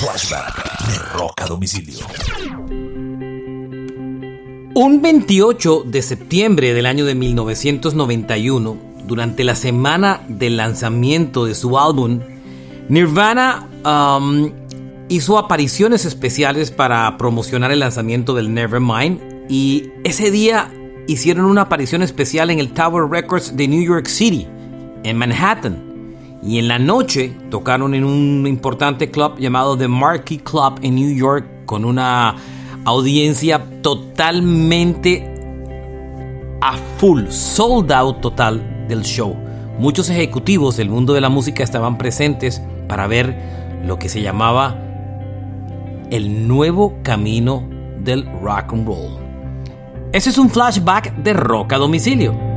Flashback de Domicilio. Un 28 de septiembre del año de 1991, durante la semana del lanzamiento de su álbum, Nirvana um, hizo apariciones especiales para promocionar el lanzamiento del Nevermind y ese día hicieron una aparición especial en el Tower Records de New York City, en Manhattan. Y en la noche tocaron en un importante club llamado The Marquee Club en New York con una audiencia totalmente a full, sold out total del show. Muchos ejecutivos del mundo de la música estaban presentes para ver lo que se llamaba el nuevo camino del rock and roll. Ese es un flashback de rock a domicilio.